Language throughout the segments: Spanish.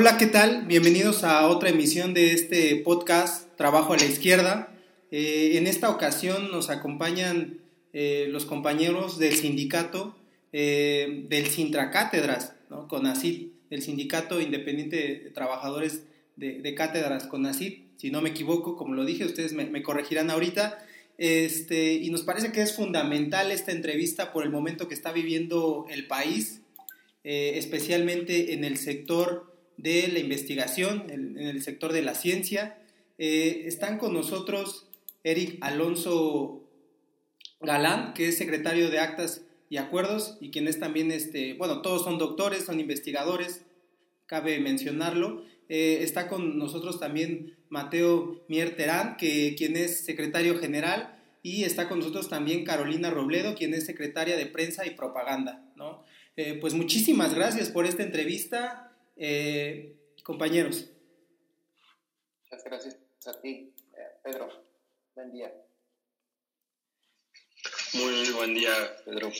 Hola, ¿qué tal? Bienvenidos a otra emisión de este podcast Trabajo a la Izquierda. Eh, en esta ocasión nos acompañan eh, los compañeros del sindicato eh, del Sintra Cátedras, ¿no? CONACID, el Sindicato Independiente de Trabajadores de, Cátedras CONACID. Si no me equivoco, como lo dije, ustedes me, corregirán ahorita. Este, y nos parece que es fundamental esta entrevista por el momento que está viviendo el país, especialmente en el sector de la investigación, en, el sector de la ciencia. Eh, están con nosotros Eric Alonso Galán, que es secretario de Actas y Acuerdos y quien es también, este, bueno, todos son doctores, son investigadores, cabe mencionarlo. Eh, está con nosotros también Mateo Mier Terán, que, quien es secretario general, y está con nosotros también Carolina Robledo, quien es secretaria de Prensa y Propaganda. ¿no? Eh, pues muchísimas gracias por esta entrevista. Eh, compañeros. Muchas gracias a ti, eh, Pedro. Buen día. Muy buen día, Pedro.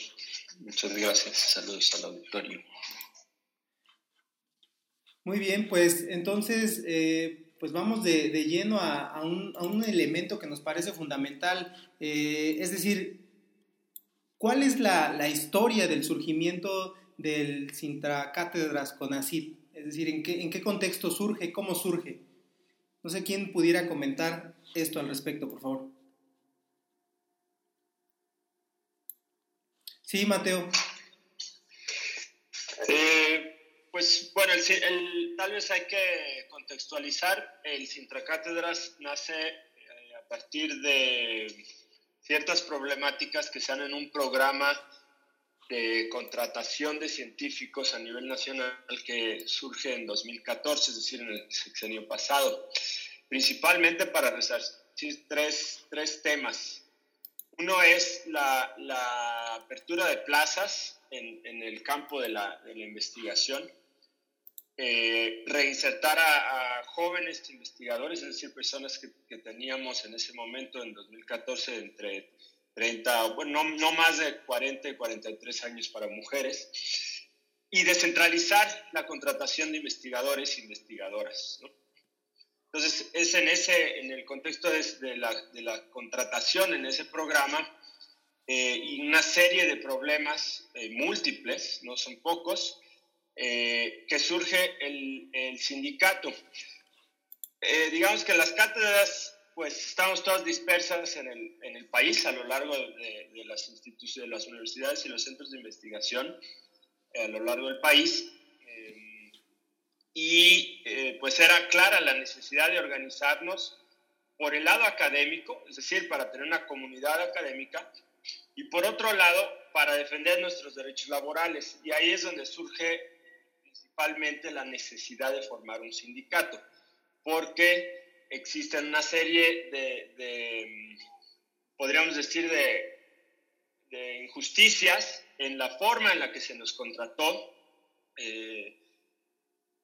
Muchas gracias. Saludos al auditorio. Muy bien, pues entonces, eh, pues vamos de, lleno a, un, elemento que nos parece fundamental, es decir, ¿cuál es la, la, historia del surgimiento del Sintra Cátedras CONACID? Es decir, ¿en qué, ¿en qué contexto surge? ¿Cómo surge? No sé quién pudiera comentar esto al respecto, por favor. Sí, Mateo. Eh, pues bueno, tal vez hay que contextualizar. El Sintracátedras nace eh, a partir de ciertas problemáticas que se dan en un programa de contratación de científicos a nivel nacional que surge en 2014, es decir, en el sexenio pasado, principalmente para resarcir tres, tres temas. Uno es la, apertura de plazas en, el campo de la, investigación, eh, reinsertar a, jóvenes investigadores, es decir, personas que teníamos en ese momento, en 2014, entre 30, bueno, no, más de 40 y 43 años para mujeres, y descentralizar la contratación de investigadores e investigadoras. Entonces, es en, ese, en el contexto de, la, de la, contratación en ese programa eh, y una serie de problemas eh, múltiples, no son pocos, eh, que surge el, el sindicato. digamos que las cátedras pues estamos todas dispersas en el, en el país a lo largo de, de, las instituciones, de las universidades y los centros de investigación eh, a lo largo del país. Eh, y eh, pues era clara la necesidad de organizarnos por el lado académico, es decir, para tener una comunidad académica, y por otro lado, para defender nuestros derechos laborales. Y ahí es donde surge principalmente la necesidad de formar un sindicato, porque existen una serie de, podríamos decir, de, injusticias en la forma en la que se nos contrató, eh,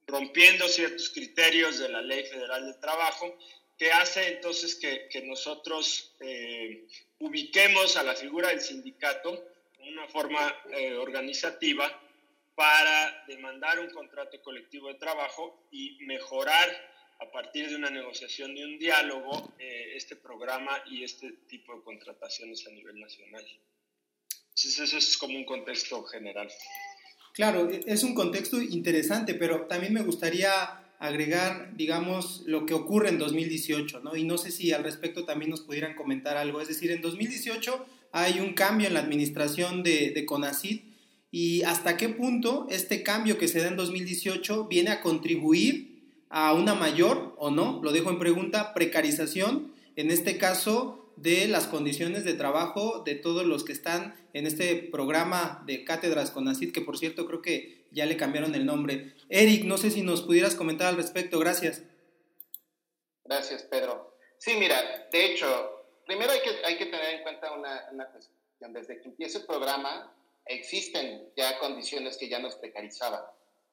rompiendo ciertos criterios de la Ley Federal del Trabajo, que hace entonces que, nosotros eh, ubiquemos a la figura del sindicato de una forma eh, organizativa para demandar un contrato colectivo de trabajo y mejorar a partir de una negociación, de un diálogo, eh, este programa y este tipo de contrataciones a nivel nacional. Entonces eso es como un contexto general. Claro, e, es un contexto interesante, pero también me gustaría agregar, digamos, lo que ocurre en 2018, ¿no? Y no sé si al respecto también nos pudieran comentar algo. Es decir, en 2018 hay un cambio en la administración de, de CONACID y hasta qué punto este cambio que se da en 2018 viene a contribuir a una mayor o no, lo dejo en pregunta, precarización, en este caso de las condiciones de trabajo de todos los que están en este programa de cátedras con ACID, que por cierto creo que ya le cambiaron el nombre. Eric, no sé si nos pudieras comentar al respecto, gracias. Gracias, Pedro. Sí, mira, de hecho, primero hay que, hay que tener en cuenta una, una cuestión. Desde que empieza el programa, existen ya condiciones que ya nos precarizaban.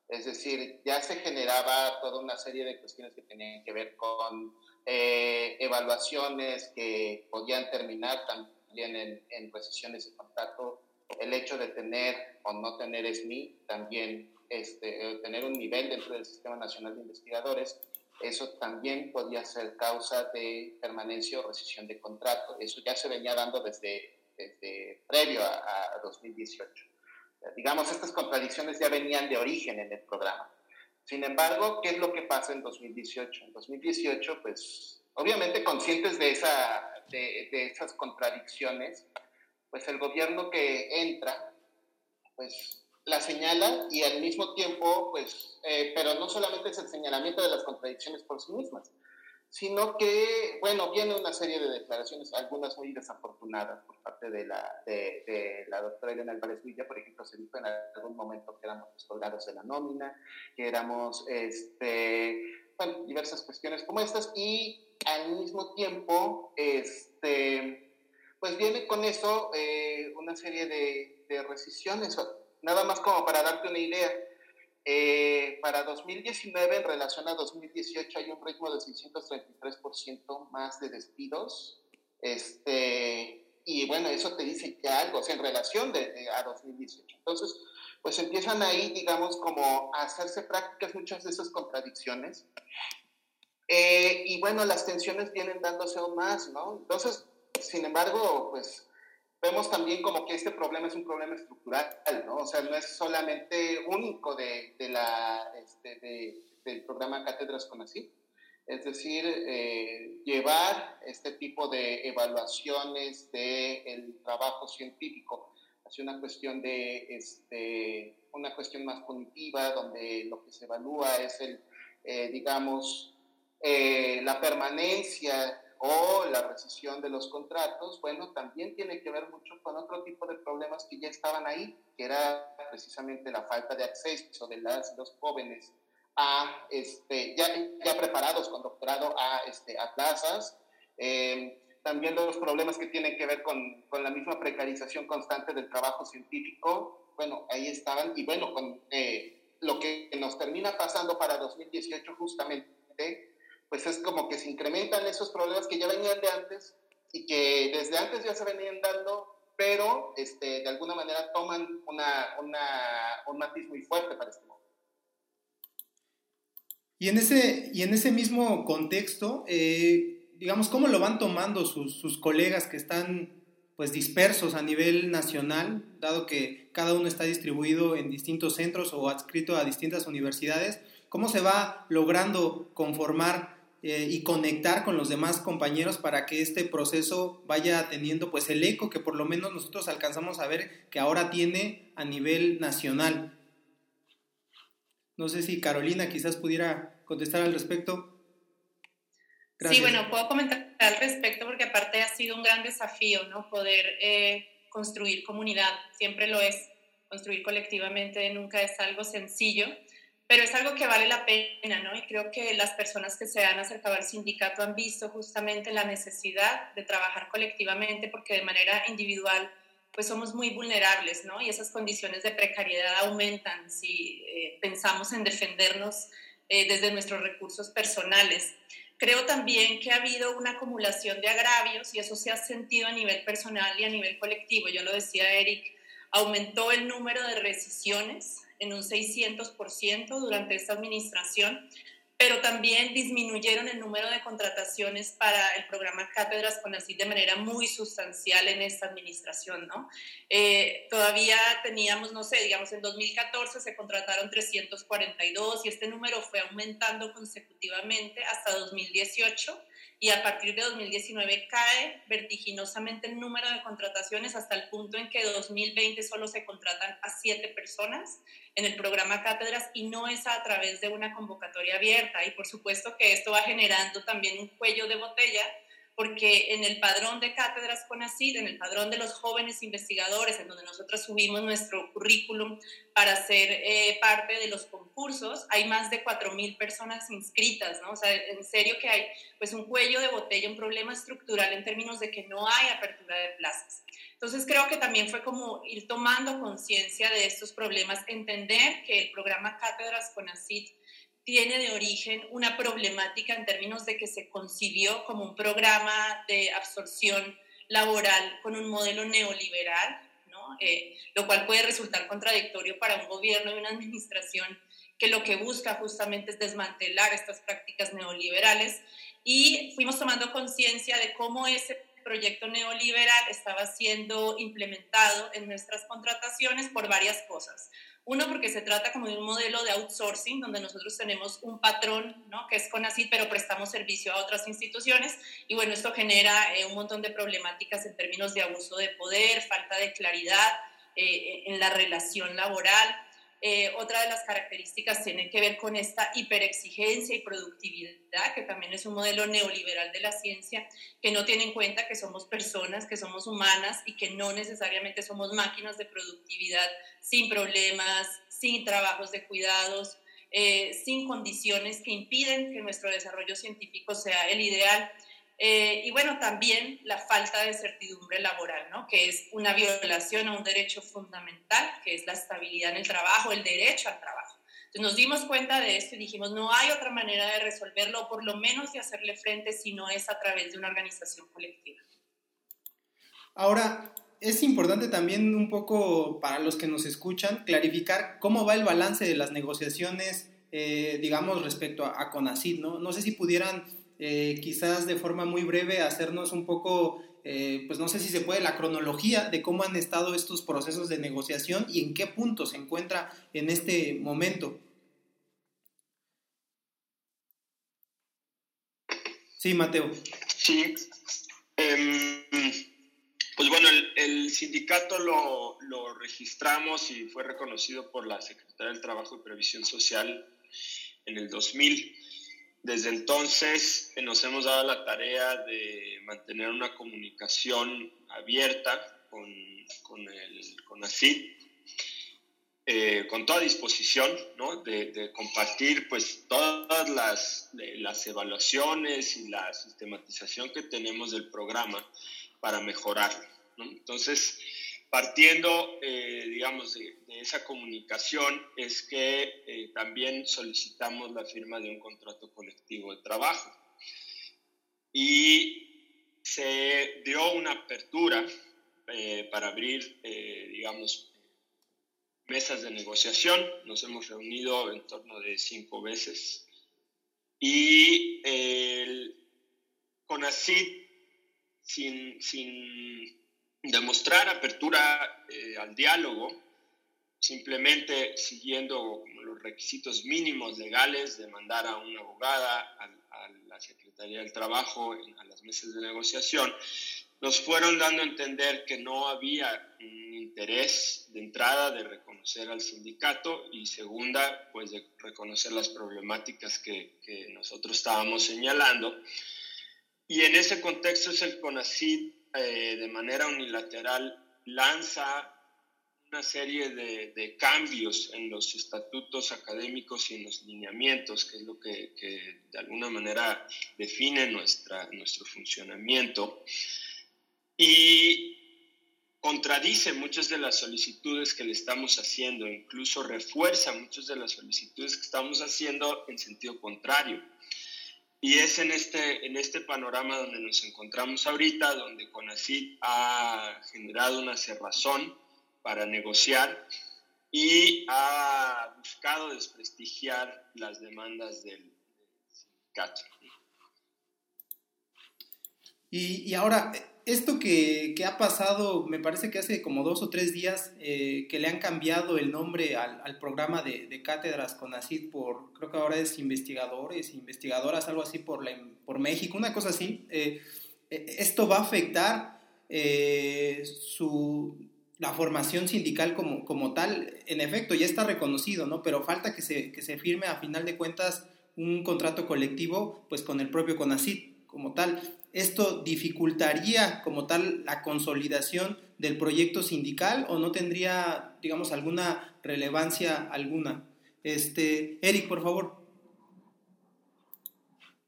Es decir, ya se generaba toda una serie de cuestiones que tenían que ver con eh, evaluaciones que podían terminar también en, en recesiones de contrato. El hecho de tener o no tener SMI también este, tener un nivel dentro del Sistema Nacional de Investigadores, eso también podía ser causa de permanencia o rescisión de contrato. Eso ya se venía dando desde, desde previo a, a 2018. Digamos, estas contradicciones ya venían de origen en el programa. Sin embargo, ¿qué es lo que pasa en 2018? En 2018, pues, obviamente conscientes de, esa, de, de esas contradicciones, pues el gobierno que entra, pues la señala y al mismo tiempo, pues, eh, pero no solamente es el señalamiento de las contradicciones por sí mismas, sino que, bueno, viene una serie de declaraciones, algunas muy desafortunadas por parte de la, de, la doctora Elena Álvarez Villa, por ejemplo, se dijo en algún momento que éramos colgados de la nómina, que éramos, este, bueno, diversas cuestiones como estas, y al mismo tiempo, este, pues viene con eso eh, una serie de, de rescisiones Nada más como para darte una idea, eh, para 2019 en relación a 2018 hay un ritmo de 633% más de despidos. Este, y bueno, eso te dice que algo, o sea, en relación de, a 2018. Entonces, pues empiezan ahí, digamos, como a hacerse prácticas muchas de esas contradicciones. Eh, y bueno, las tensiones vienen dándose aún más, ¿no? Entonces, sin embargo, pues vemos también como que este problema es un problema estructural, ¿no? O sea, no es solamente único de, de la, este, de, del programa Cátedras con así. Es decir, eh, llevar este tipo de evaluaciones del trabajo científico hacia una cuestión de este, una cuestión más cognitiva, donde lo que se evalúa es el, eh, digamos, eh, la permanencia o la rescisión de los contratos, bueno, también tiene que ver mucho con otro tipo de problemas que ya estaban ahí, que era precisamente la falta de acceso de las los jóvenes a, este, ya, ya preparados con doctorado a, este, a plazas, eh, también los problemas que tienen que ver con, con, la misma precarización constante del trabajo científico, bueno, ahí estaban, y bueno, con eh, lo que nos termina pasando para 2018 justamente pues es como que se incrementan esos problemas que ya venían de antes y que desde antes ya se venían dando, pero este, de alguna manera toman una, una, un matiz muy fuerte para este momento. Y en ese, y en ese mismo contexto, eh, digamos, ¿cómo lo van tomando sus, sus colegas que están pues dispersos a nivel nacional, dado que cada uno está distribuido en distintos centros o adscrito a distintas universidades? ¿Cómo se va logrando conformar eh, y conectar con los demás compañeros para que este proceso vaya teniendo pues el eco que por lo menos nosotros alcanzamos a ver que ahora tiene a nivel nacional. No sé si Carolina quizás pudiera contestar al respecto. Sí, bueno, puedo comentar al respecto porque aparte ha sido un gran desafío, ¿no? Poder eh, construir comunidad, siempre lo es, construir colectivamente nunca es algo sencillo pero es algo que vale la pena, ¿no? Y creo que las personas que se han acercado al sindicato han visto justamente la necesidad de trabajar colectivamente porque de manera individual pues somos muy vulnerables, ¿no? Y esas condiciones de precariedad aumentan si eh, pensamos en defendernos eh, desde nuestros recursos personales. Creo también que ha habido una acumulación de agravios y eso se ha sentido a nivel personal y a nivel colectivo. Yo lo decía Eric, aumentó el número de rescisiones en un 600% durante esta administración, pero también disminuyeron el número de contrataciones para el programa Cátedras con así de manera muy sustancial en esta administración, ¿no? Eh, todavía teníamos, no sé, digamos, en 2014 se contrataron 342 y este número fue aumentando consecutivamente hasta 2018 y a partir de 2019 cae vertiginosamente el número de contrataciones hasta el punto en que 2020 solo se contratan a siete personas en el programa Cátedras y no es a través de una convocatoria abierta. Y por supuesto que esto va generando también un cuello de botella porque en el padrón de cátedras CONACYT, en el padrón de los jóvenes investigadores, en donde nosotros subimos nuestro currículum para ser eh, parte de los concursos, hay más de 4.000 personas inscritas, ¿no? O sea, en serio que hay pues un cuello de botella, un problema estructural en términos de que no hay apertura de plazas. Entonces creo que también fue como ir tomando conciencia de estos problemas, entender que el programa Cátedras CONACYT tiene de origen una problemática en términos de que se concibió como un programa de absorción laboral con un modelo neoliberal, ¿no? Eh, lo cual puede resultar contradictorio para un gobierno y una administración que lo que busca justamente es desmantelar estas prácticas neoliberales y fuimos tomando conciencia de cómo ese proyecto neoliberal estaba siendo implementado en nuestras contrataciones por varias cosas. Uno, porque se trata como de un modelo de outsourcing, donde nosotros tenemos un patrón, ¿no? que es CONACYT, pero prestamos servicio a otras instituciones. Y bueno, esto genera eh, un montón de problemáticas en términos de abuso de poder, falta de claridad eh, en la relación laboral. Eh, otra de las características tiene que ver con esta hiperexigencia y productividad, que también es un modelo neoliberal de la ciencia, que no tiene en cuenta que somos personas, que somos humanas y que no necesariamente somos máquinas de productividad sin problemas, sin trabajos de cuidados, eh, sin condiciones que impiden que nuestro desarrollo científico sea el ideal. Eh, y bueno, también la falta de certidumbre laboral, ¿no? que es una violación a un derecho fundamental, que es la estabilidad en el trabajo, el derecho al trabajo. Entonces nos dimos cuenta de esto y dijimos, no hay otra manera de resolverlo, por lo menos de hacerle frente, si no es a través de una organización colectiva. Ahora, es importante también un poco para los que nos escuchan clarificar cómo va el balance de las negociaciones, eh, digamos, respecto a, a CONACYT, ¿no? No sé si pudieran eh, quizás de forma muy breve hacernos un poco, eh, pues no sé si se puede, la cronología de cómo han estado estos procesos de negociación y en qué punto se encuentra en este momento. Sí, Mateo. Sí. Em, pues bueno, el, sindicato lo, lo, registramos y fue reconocido por la Secretaría del Trabajo y Previsión Social en el 2000. Desde entonces eh, nos hemos dado la tarea de mantener una comunicación abierta con, con, el, con eh, con toda disposición ¿no? de, compartir pues todas las, las evaluaciones y la sistematización que tenemos del programa para mejorarlo. ¿no? Entonces, partiendo, eh, digamos, de, esa comunicación es que eh, también solicitamos la firma de un contrato colectivo de trabajo. Y se dio una apertura eh, para abrir, digamos, mesas de negociación. Nos hemos reunido en torno de cinco veces. Y el CONACID, sin, sin demostrar apertura eh, al diálogo, simplemente siguiendo los requisitos mínimos legales de mandar a una abogada, a, la Secretaría del Trabajo, a las mesas de negociación, nos fueron dando a entender que no había un interés de entrada de reconocer al sindicato y segunda, pues de reconocer las problemáticas que, que nosotros estábamos señalando. Y en ese contexto es el CONACID eh, de manera unilateral lanza una serie de, cambios en los estatutos académicos y en los lineamientos, que es lo que, de alguna manera define nuestra, nuestro funcionamiento, y contradice muchas de las solicitudes que le estamos haciendo, incluso refuerza muchas de las solicitudes que estamos haciendo en sentido contrario. Y es en este, en este panorama donde nos encontramos ahorita, donde CONACYT ha generado una cerrazón para negociar y ha buscado desprestigiar las demandas del sindicato. Y, y ahora, esto que, ha pasado, me parece que hace como dos o tres días eh, que le han cambiado el nombre al, programa de, cátedras con ACID por, creo que ahora es investigadores, investigadoras, algo así por, la, por México, una cosa así. Eh, eh, esto va a afectar su, la formación sindical como, como tal. En efecto, ya está reconocido, ¿no? Pero falta que se, que se firme a final de cuentas un contrato colectivo pues con el propio CONACID como tal esto dificultaría como tal la consolidación del proyecto sindical o no tendría, digamos, alguna relevancia alguna. Este, Eric, por favor.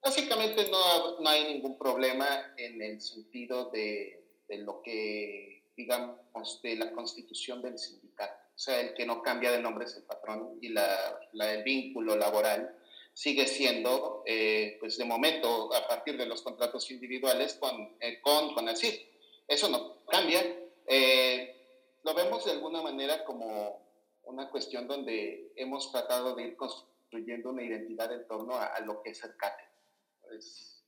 Básicamente no, no hay ningún problema en el sentido de, de, lo que, digamos, de la constitución del sindicato. O sea, el que no cambia de nombre es el patrón y la, la el vínculo laboral sigue siendo, eh, pues de momento, a partir de los contratos individuales con, eh, con, con Eso no cambia. Eh, lo vemos de alguna manera como una cuestión donde hemos tratado de ir construyendo una identidad en torno a, lo que es el CATE.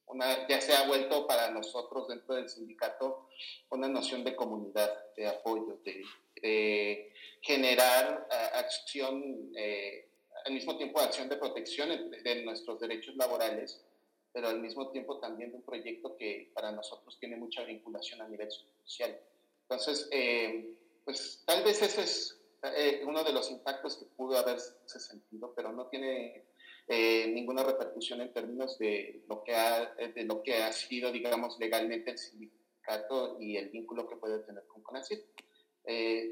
una, ya se ha vuelto para nosotros dentro del sindicato una noción de comunidad, de apoyo, de, generar acción, eh, al mismo tiempo acción de protección de nuestros derechos laborales, pero al mismo tiempo también de un proyecto que para nosotros tiene mucha vinculación a nivel social. Entonces, eh, pues tal vez ese es eh, uno de los impactos que pudo haberse sentido, pero no tiene eh, ninguna repercusión en términos de lo, que ha, de lo que ha sido, digamos, legalmente el sindicato y el vínculo que puede tener con CONACYT.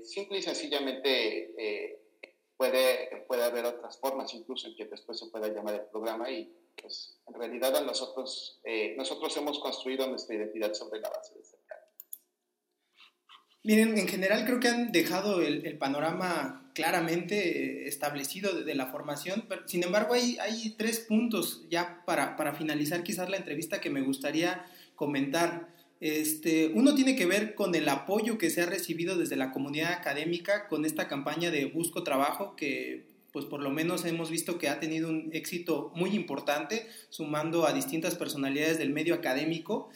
simple y sencillamente puede, puede haber otras formas, incluso en que después se pueda llamar el programa y pues en realidad a nosotros, eh, nosotros hemos construido nuestra identidad sobre la base de ese Miren, en general creo que han dejado el, panorama claramente eh, establecido de, la formación, pero sin embargo hay, hay tres puntos ya para, para, finalizar quizás la entrevista que me gustaría comentar. Este, uno tiene que ver con el apoyo que se ha recibido desde la comunidad académica con esta campaña de Busco Trabajo que pues por lo menos hemos visto que ha tenido un éxito muy importante, sumando a distintas personalidades del medio académico.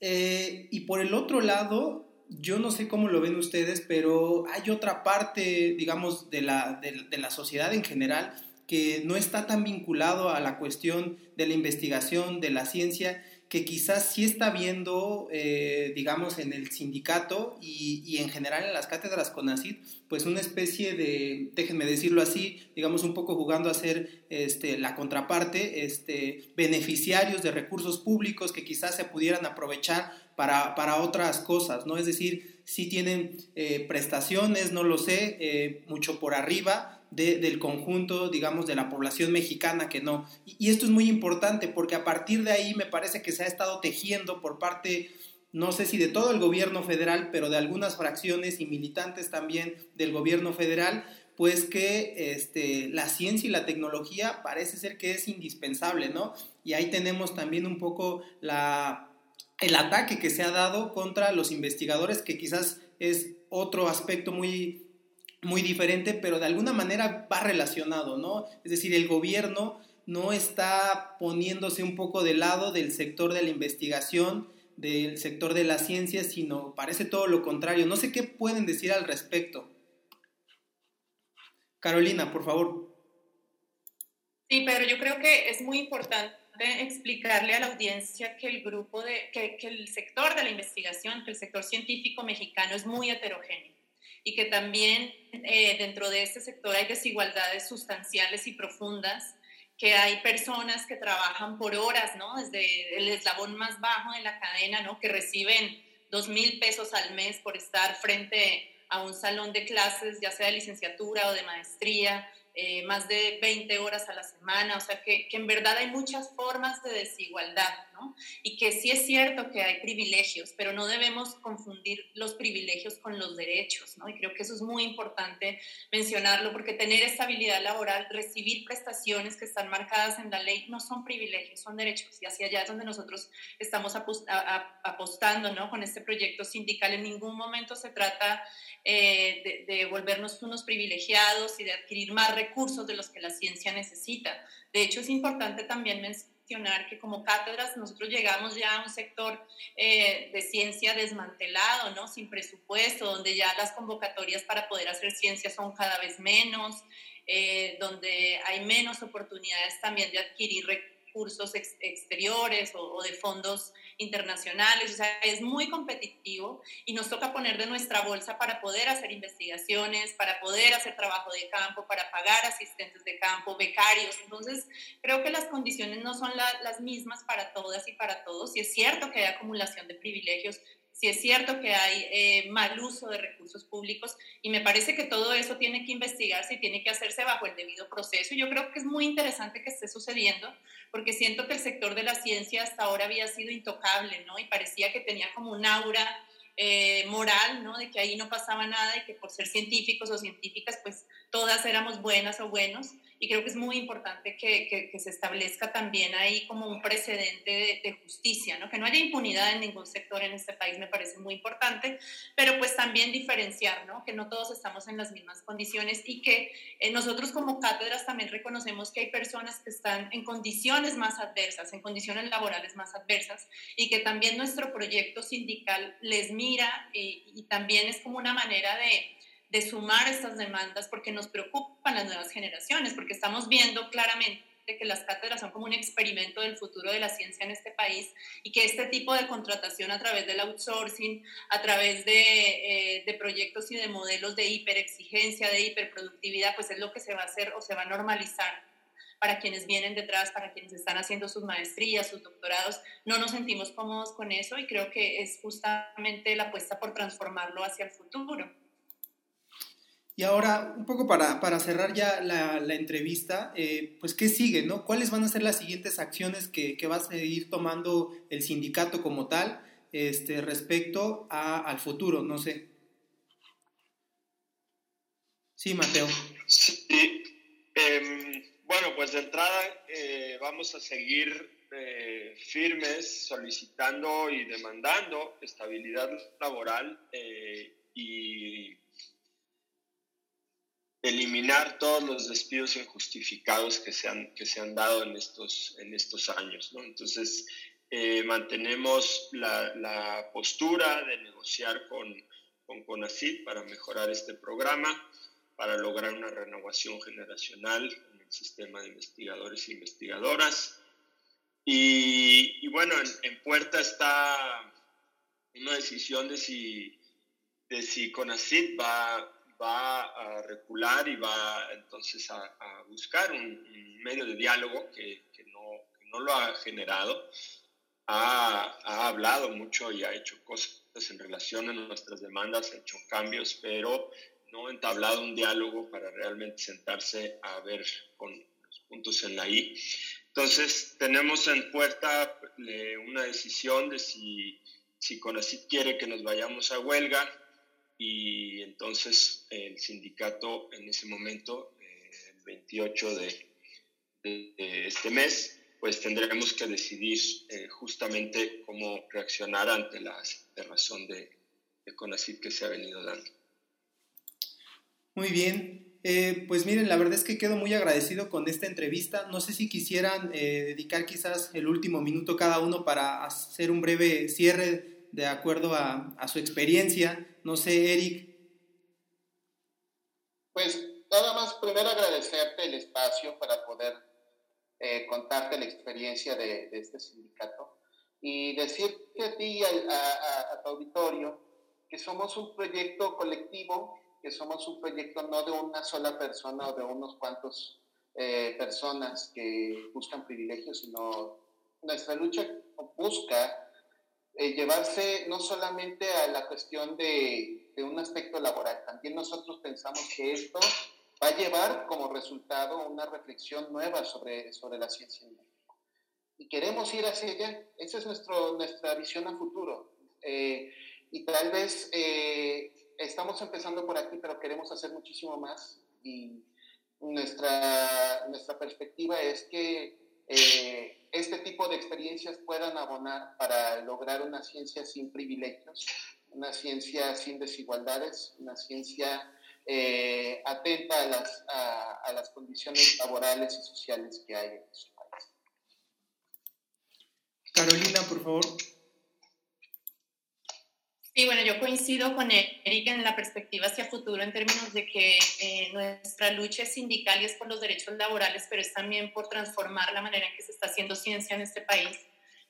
Eh, y por el otro lado, yo no sé cómo lo ven ustedes, pero hay otra parte, digamos, de la, de la sociedad en general que no está tan vinculado a la cuestión de la investigación, de la ciencia, que quizás sí está viendo, eh, digamos, en el sindicato y, en general en las cátedras CONACID, pues una especie de, déjenme decirlo así, digamos, un poco jugando a ser este, la contraparte, este, beneficiarios de recursos públicos que quizás se pudieran aprovechar para, para otras cosas, ¿no? Es decir, si tienen eh, prestaciones, no lo sé, eh, mucho por arriba, del conjunto, digamos, de la población mexicana que no. Y, esto es muy importante porque a partir de ahí me parece que se ha estado tejiendo por parte, no sé si de todo el gobierno federal, pero de algunas fracciones y militantes también del gobierno federal, pues que este, la ciencia y la tecnología parece ser que es indispensable, ¿no? Y ahí tenemos también un poco la, el ataque que se ha dado contra los investigadores, que quizás es otro aspecto muy muy diferente, pero de alguna manera va relacionado, ¿no? Es decir, el gobierno no está poniéndose un poco de lado del sector de la investigación, del sector de la ciencia, sino parece todo lo contrario. No sé qué pueden decir al respecto. Carolina, por favor. Sí, pero yo creo que es muy importante explicarle a la audiencia que el grupo de, que, que el sector de la investigación, que el sector científico mexicano es muy heterogéneo y que también eh, dentro de este sector hay desigualdades sustanciales y profundas, que hay personas que trabajan por horas, ¿no? Desde el eslabón más bajo de la cadena, ¿no? Que reciben dos mil pesos al mes por estar frente a un salón de clases, ya sea de licenciatura o de maestría, eh, más de 20 horas a la semana, o sea que, que, en verdad hay muchas formas de desigualdad, ¿no? Y que sí es cierto que hay privilegios, pero no debemos confundir los privilegios con los derechos, ¿no? Y creo que eso es muy importante mencionarlo, porque tener estabilidad laboral, recibir prestaciones que están marcadas en la ley, no son privilegios, son derechos, y hacia allá es donde nosotros estamos apostando, ¿no? Con este proyecto sindical, en ningún momento se trata eh, de, de volvernos unos privilegiados y de adquirir más recursos, de los que la ciencia necesita. De hecho, es importante también mencionar que como cátedras nosotros llegamos ya a un sector eh, de ciencia desmantelado, ¿no? sin presupuesto, donde ya las convocatorias para poder hacer ciencia son cada vez menos, eh, donde hay menos oportunidades también de adquirir recursos cursos exteriores o, de fondos internacionales, o sea, es muy competitivo y nos toca poner de nuestra bolsa para poder hacer investigaciones, para poder hacer trabajo de campo, para pagar asistentes de campo, becarios. Entonces, creo que las condiciones no son las mismas para todas y para todos. Y es cierto que hay acumulación de privilegios, si es cierto que hay eh, mal uso de recursos públicos y me parece que todo eso tiene que investigarse y tiene que hacerse bajo el debido proceso. Yo creo que es muy interesante que esté sucediendo porque siento que el sector de la ciencia hasta ahora había sido intocable, ¿no? Y parecía que tenía como un aura eh, moral, ¿no? De que ahí no pasaba nada y que por ser científicos o científicas, pues todas éramos buenas o buenos. Y creo que es muy importante que, que, se establezca también ahí como un precedente de, de, justicia, ¿no? que no haya impunidad en ningún sector en este país me parece muy importante, pero pues también diferenciar, ¿no? que no todos estamos en las mismas condiciones y que eh, nosotros como cátedras también reconocemos que hay personas que están en condiciones más adversas, en condiciones laborales más adversas y que también nuestro proyecto sindical les mira y también es como una manera de de sumar estas demandas porque nos preocupan las nuevas generaciones, porque estamos viendo claramente que las cátedras son como un experimento del futuro de la ciencia en este país y que este tipo de contratación a través del outsourcing, a través de, eh, de proyectos y de modelos de hiperexigencia, de hiperproductividad, pues es lo que se va a hacer o se va a normalizar para quienes vienen detrás, para quienes están haciendo sus maestrías, sus doctorados. No nos sentimos cómodos con eso y creo que es justamente la apuesta por transformarlo hacia el futuro. Y ahora, un poco para, para cerrar ya la, entrevista, eh, pues ¿qué sigue? ¿no? ¿Cuáles van a ser las siguientes acciones que, que va a seguir tomando el sindicato como tal este, respecto a, al futuro? No sé. Sí, Mateo. Sí, em, bueno, pues de entrada eh, vamos a seguir eh, firmes solicitando y demandando estabilidad laboral y eliminar todos los despidos injustificados que se han, que se han dado en estos, en estos años. Entonces, eh, mantenemos la, la, postura de negociar con, con CONACYT para mejorar este programa, para lograr una renovación generacional en el sistema de investigadores e investigadoras. Y, y bueno, en, en, puerta está una decisión de si, de si CONACYT va va a recular y va entonces a, buscar un, medio de diálogo que, no, no, lo ha generado. Ha, ha, hablado mucho y ha hecho cosas en relación a nuestras demandas, ha hecho cambios, pero no ha entablado un diálogo para realmente sentarse a ver con los puntos en la I. Entonces, tenemos en puerta eh, una decisión de si, si CONACYT quiere que nos vayamos a huelga, y entonces el sindicato en ese momento, eh, el 28 de, este mes, pues tendremos que decidir eh, justamente cómo reaccionar ante la razón de, de que se ha venido dando. Muy bien, eh, pues miren, la verdad es que quedo muy agradecido con esta entrevista. No sé si quisieran dedicar quizás el último minuto cada uno para hacer un breve cierre de acuerdo a, a su experiencia. No sé, Eric. Pues nada más primero agradecerte el espacio para poder eh, contarte la experiencia de, de, este sindicato y decirte a ti, a, a, tu auditorio, que somos un proyecto colectivo, que somos un proyecto no de una sola persona o de unos cuantos eh, personas que buscan privilegios, sino nuestra lucha busca eh, llevarse no solamente a la cuestión de, un aspecto laboral, también nosotros pensamos que esto va a llevar como resultado una reflexión nueva sobre, sobre la ciencia. Y queremos ir hacia ella, esa es nuestro, nuestra visión a futuro. Eh, y tal vez eh, estamos empezando por aquí, pero queremos hacer muchísimo más. Y nuestra, nuestra perspectiva es que este tipo de experiencias puedan abonar para lograr una ciencia sin privilegios, una ciencia sin desigualdades, una ciencia eh, atenta a las, a, las, condiciones laborales y sociales que hay en nuestro país. Carolina, por favor. Sí, bueno, yo coincido con Erika en la perspectiva hacia futuro en términos de que eh, nuestra lucha es sindical y es por los derechos laborales, pero es también por transformar la manera en que se está haciendo ciencia en este país.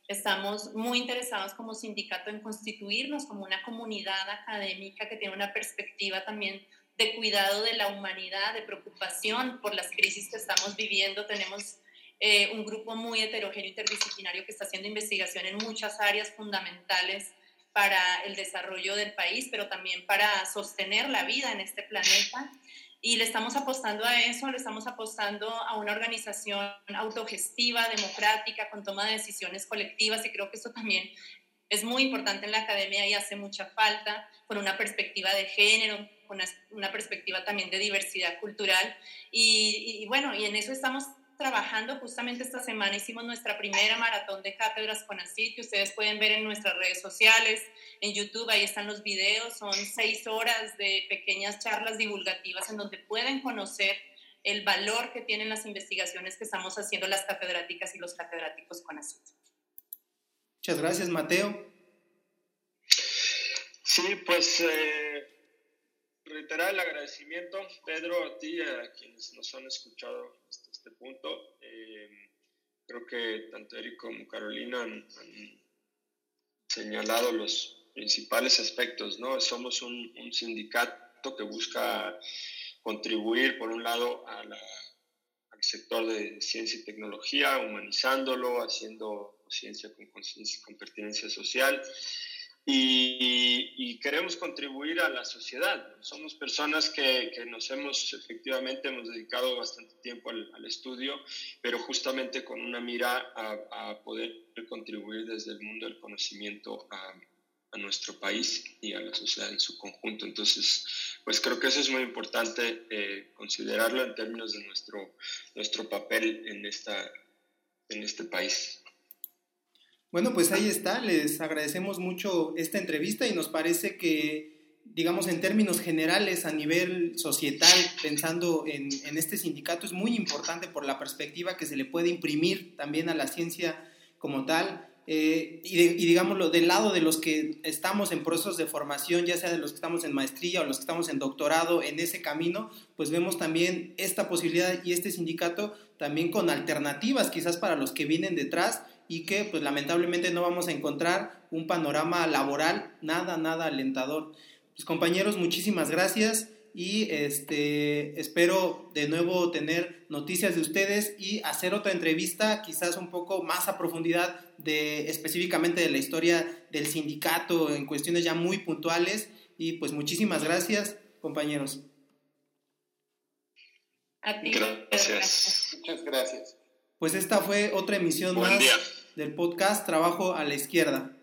Estamos muy interesados como sindicato en constituirnos como una comunidad académica que tiene una perspectiva también de cuidado de la humanidad, de preocupación por las crisis que estamos viviendo. Tenemos eh, un grupo muy heterogéneo interdisciplinario que está haciendo investigación en muchas áreas fundamentales para el desarrollo del país, pero también para sostener la vida en este planeta. Y le estamos apostando a eso, le estamos apostando a una organización autogestiva, democrática, con toma de decisiones colectivas, y creo que eso también es muy importante en la academia y hace mucha falta, con una perspectiva de género, con una perspectiva también de diversidad cultural. Y, y, bueno, y en eso estamos trabajando. Justamente esta semana hicimos nuestra primera maratón de cátedras con ACID, que ustedes pueden ver en nuestras redes sociales, en YouTube, ahí están los videos, son seis horas de pequeñas charlas divulgativas en donde pueden conocer el valor que tienen las investigaciones que estamos haciendo las catedráticas y los catedráticos con ACID. Muchas gracias, Mateo. Sí, pues eh, reiterar el agradecimiento, Pedro, a ti, a quienes nos han escuchado hasta este punto. Eh, creo que tanto Eric como Carolina han, señalado los principales aspectos, ¿no? Somos un, sindicato que busca contribuir, por un lado, al sector de ciencia y tecnología, humanizándolo, haciendo ciencia con conciencia, con pertinencia social y, queremos contribuir a la sociedad. Somos personas que, que, nos hemos, efectivamente, hemos dedicado bastante tiempo al, estudio, pero justamente con una mira a, poder contribuir desde el mundo del conocimiento a, a, nuestro país y a la sociedad en su conjunto. Entonces, pues creo que eso es muy importante eh, considerarlo en términos de nuestro, nuestro papel en, esta, en este país. Bueno, pues ahí está, les agradecemos mucho esta entrevista y nos parece que, digamos, en términos generales, a nivel societal, pensando en, este sindicato, es muy importante por la perspectiva que se le puede imprimir también a la ciencia como tal. Eh, y, y, digámoslo, del lado de los que estamos en procesos de formación, ya sea de los que estamos en maestría o los que estamos en doctorado, en ese camino, pues vemos también esta posibilidad y este sindicato también con alternativas quizás para los que vienen detrás y que pues lamentablemente no vamos a encontrar un panorama laboral nada, nada alentador. Pues compañeros, muchísimas gracias y este, espero de nuevo tener noticias de ustedes y hacer otra entrevista quizás un poco más a profundidad de específicamente de la historia del sindicato en cuestiones ya muy puntuales y pues muchísimas gracias compañeros. A ti. Gracias. Muchas gracias. Pues esta fue otra emisión más del podcast Trabajo a la Izquierda.